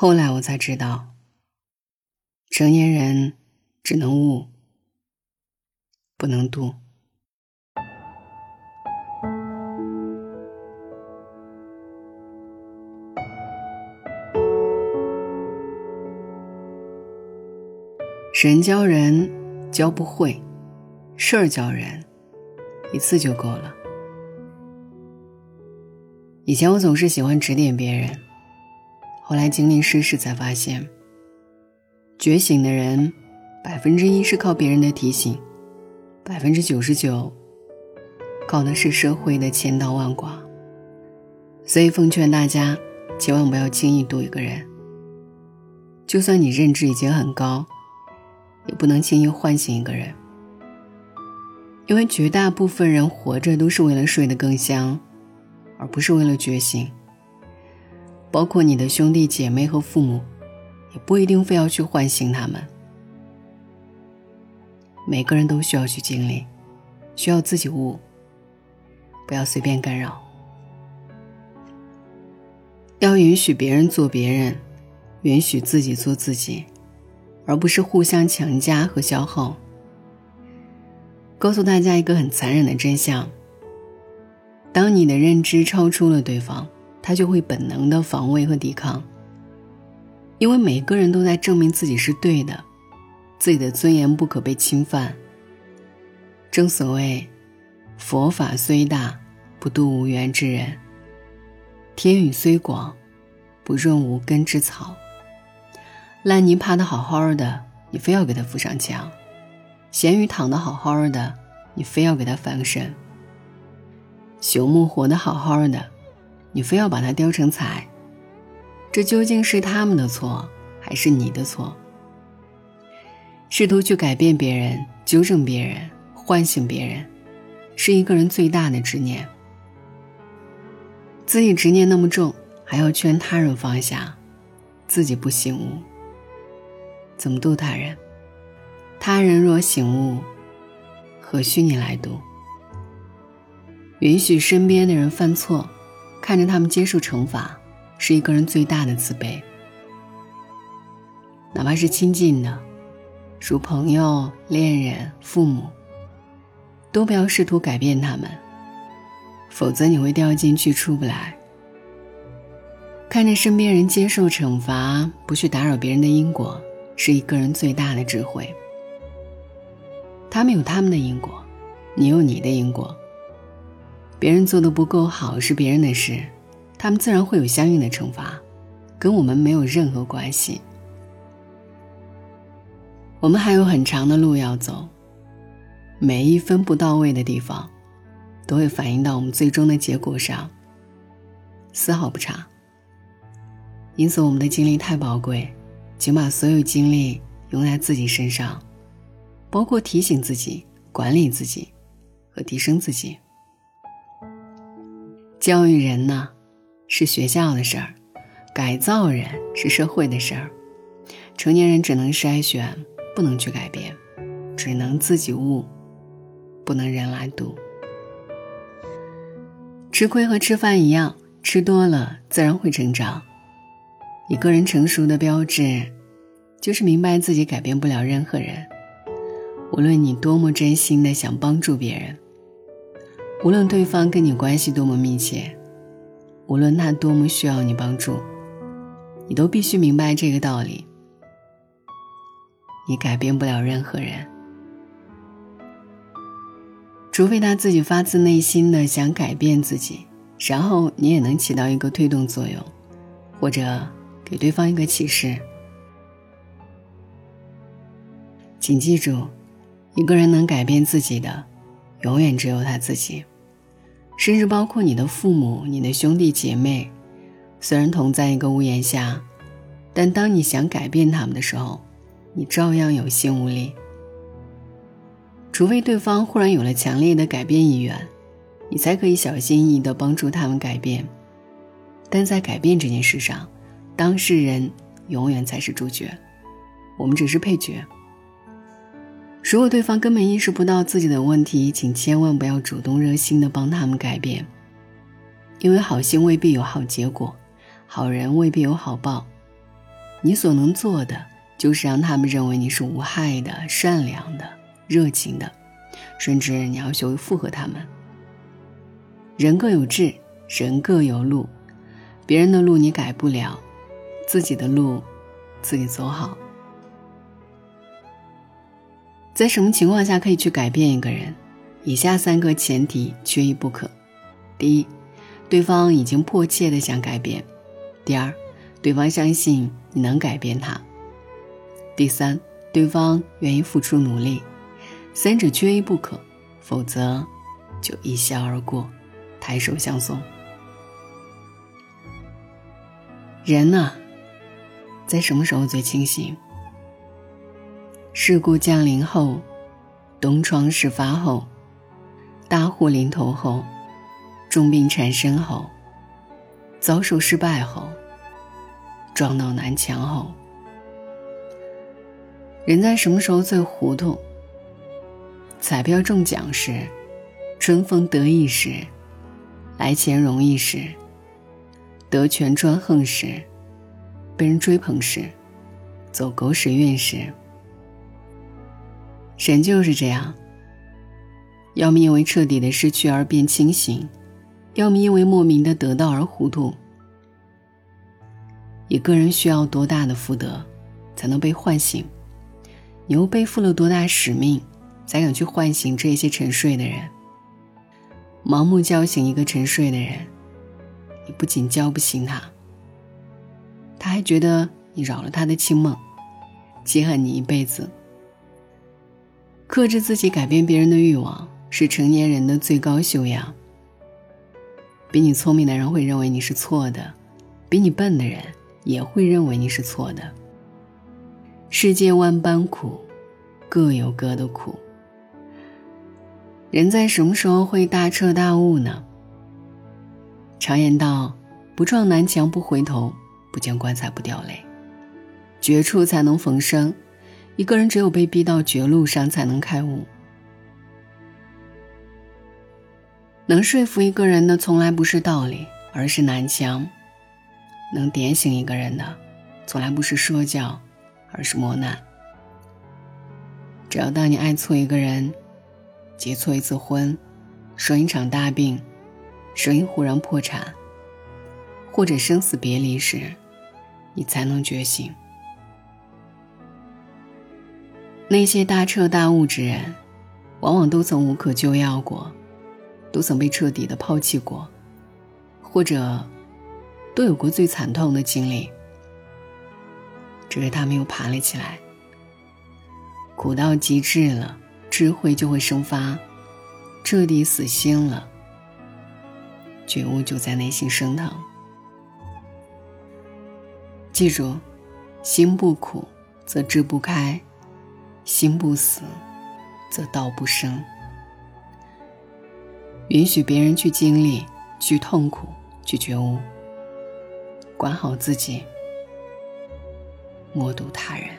后来我才知道，成年人只能悟，不能渡。人教人教不会，事儿教人一次就够了。以前我总是喜欢指点别人。后来经历世事，才发现，觉醒的人，百分之一是靠别人的提醒，百分之九十九，靠的是社会的千刀万剐。所以奉劝大家，千万不要轻易渡一个人。就算你认知已经很高，也不能轻易唤醒一个人，因为绝大部分人活着都是为了睡得更香，而不是为了觉醒。包括你的兄弟姐妹和父母，也不一定非要去唤醒他们。每个人都需要去经历，需要自己悟，不要随便干扰。要允许别人做别人，允许自己做自己，而不是互相强加和消耗。告诉大家一个很残忍的真相：当你的认知超出了对方。他就会本能的防卫和抵抗，因为每个人都在证明自己是对的，自己的尊严不可被侵犯。正所谓，佛法虽大，不渡无缘之人；天宇虽广，不润无根之草。烂泥趴的好好的，你非要给他扶上墙；咸鱼躺的好好的，你非要给他翻身；朽木活得好好的。你非要把它雕成彩，这究竟是他们的错，还是你的错？试图去改变别人、纠正别人、唤醒别人，是一个人最大的执念。自己执念那么重，还要劝他人放下，自己不醒悟，怎么度他人？他人若醒悟，何须你来度？允许身边的人犯错。看着他们接受惩罚，是一个人最大的慈悲。哪怕是亲近的，如朋友、恋人、父母，都不要试图改变他们，否则你会掉进去出不来。看着身边人接受惩罚，不去打扰别人的因果，是一个人最大的智慧。他们有他们的因果，你有你的因果。别人做的不够好是别人的事，他们自然会有相应的惩罚，跟我们没有任何关系。我们还有很长的路要走，每一分不到位的地方，都会反映到我们最终的结果上，丝毫不差。因此，我们的精力太宝贵，请把所有精力用在自己身上，包括提醒自己、管理自己和提升自己。教育人呢，是学校的事儿；改造人是社会的事儿。成年人只能筛选，不能去改变，只能自己悟，不能人来读。吃亏和吃饭一样，吃多了自然会成长。一个人成熟的标志，就是明白自己改变不了任何人，无论你多么真心的想帮助别人。无论对方跟你关系多么密切，无论他多么需要你帮助，你都必须明白这个道理：你改变不了任何人，除非他自己发自内心的想改变自己，然后你也能起到一个推动作用，或者给对方一个启示。请记住，一个人能改变自己的。永远只有他自己，甚至包括你的父母、你的兄弟姐妹，虽然同在一个屋檐下，但当你想改变他们的时候，你照样有心无力。除非对方忽然有了强烈的改变意愿，你才可以小心翼翼地帮助他们改变。但在改变这件事上，当事人永远才是主角，我们只是配角。如果对方根本意识不到自己的问题，请千万不要主动热心的帮他们改变，因为好心未必有好结果，好人未必有好报。你所能做的就是让他们认为你是无害的、善良的、热情的，甚至你要学会附和他们。人各有志，人各有路，别人的路你改不了，自己的路自己走好。在什么情况下可以去改变一个人？以下三个前提缺一不可：第一，对方已经迫切的想改变；第二，对方相信你能改变他；第三，对方愿意付出努力。三者缺一不可，否则就一笑而过。抬手相送。人呢，在什么时候最清醒？事故降临后，东窗事发后，大祸临头后，重病缠身后，遭受失败后，撞到南墙后。人在什么时候最糊涂？彩票中奖时，春风得意时。来钱容易时，得权专横时，被人追捧时，走狗屎运时，人就是这样。要么因为彻底的失去而变清醒，要么因为莫名的得到而糊涂。一个人需要多大的福德，才能被唤醒？你又背负了多大使命，才敢去唤醒这些沉睡的人？盲目叫醒一个沉睡的人，你不仅叫不醒他，他还觉得你扰了他的清梦，记恨你一辈子。克制自己改变别人的欲望，是成年人的最高修养。比你聪明的人会认为你是错的，比你笨的人也会认为你是错的。世界万般苦，各有各的苦。人在什么时候会大彻大悟呢？常言道：“不撞南墙不回头，不见棺材不掉泪。”绝处才能逢生，一个人只有被逼到绝路上，才能开悟。能说服一个人的，从来不是道理，而是南墙；能点醒一个人的，从来不是说教，而是磨难。只要当你爱错一个人，结错一次婚，生一场大病，生意忽然破产，或者生死别离时，你才能觉醒。那些大彻大悟之人，往往都曾无可救药过，都曾被彻底的抛弃过，或者都有过最惨痛的经历。只是他们又爬了起来，苦到极致了。智慧就会生发，彻底死心了，觉悟就在内心升腾。记住，心不苦则志不开，心不死则道不生。允许别人去经历，去痛苦，去觉悟，管好自己，莫渡他人。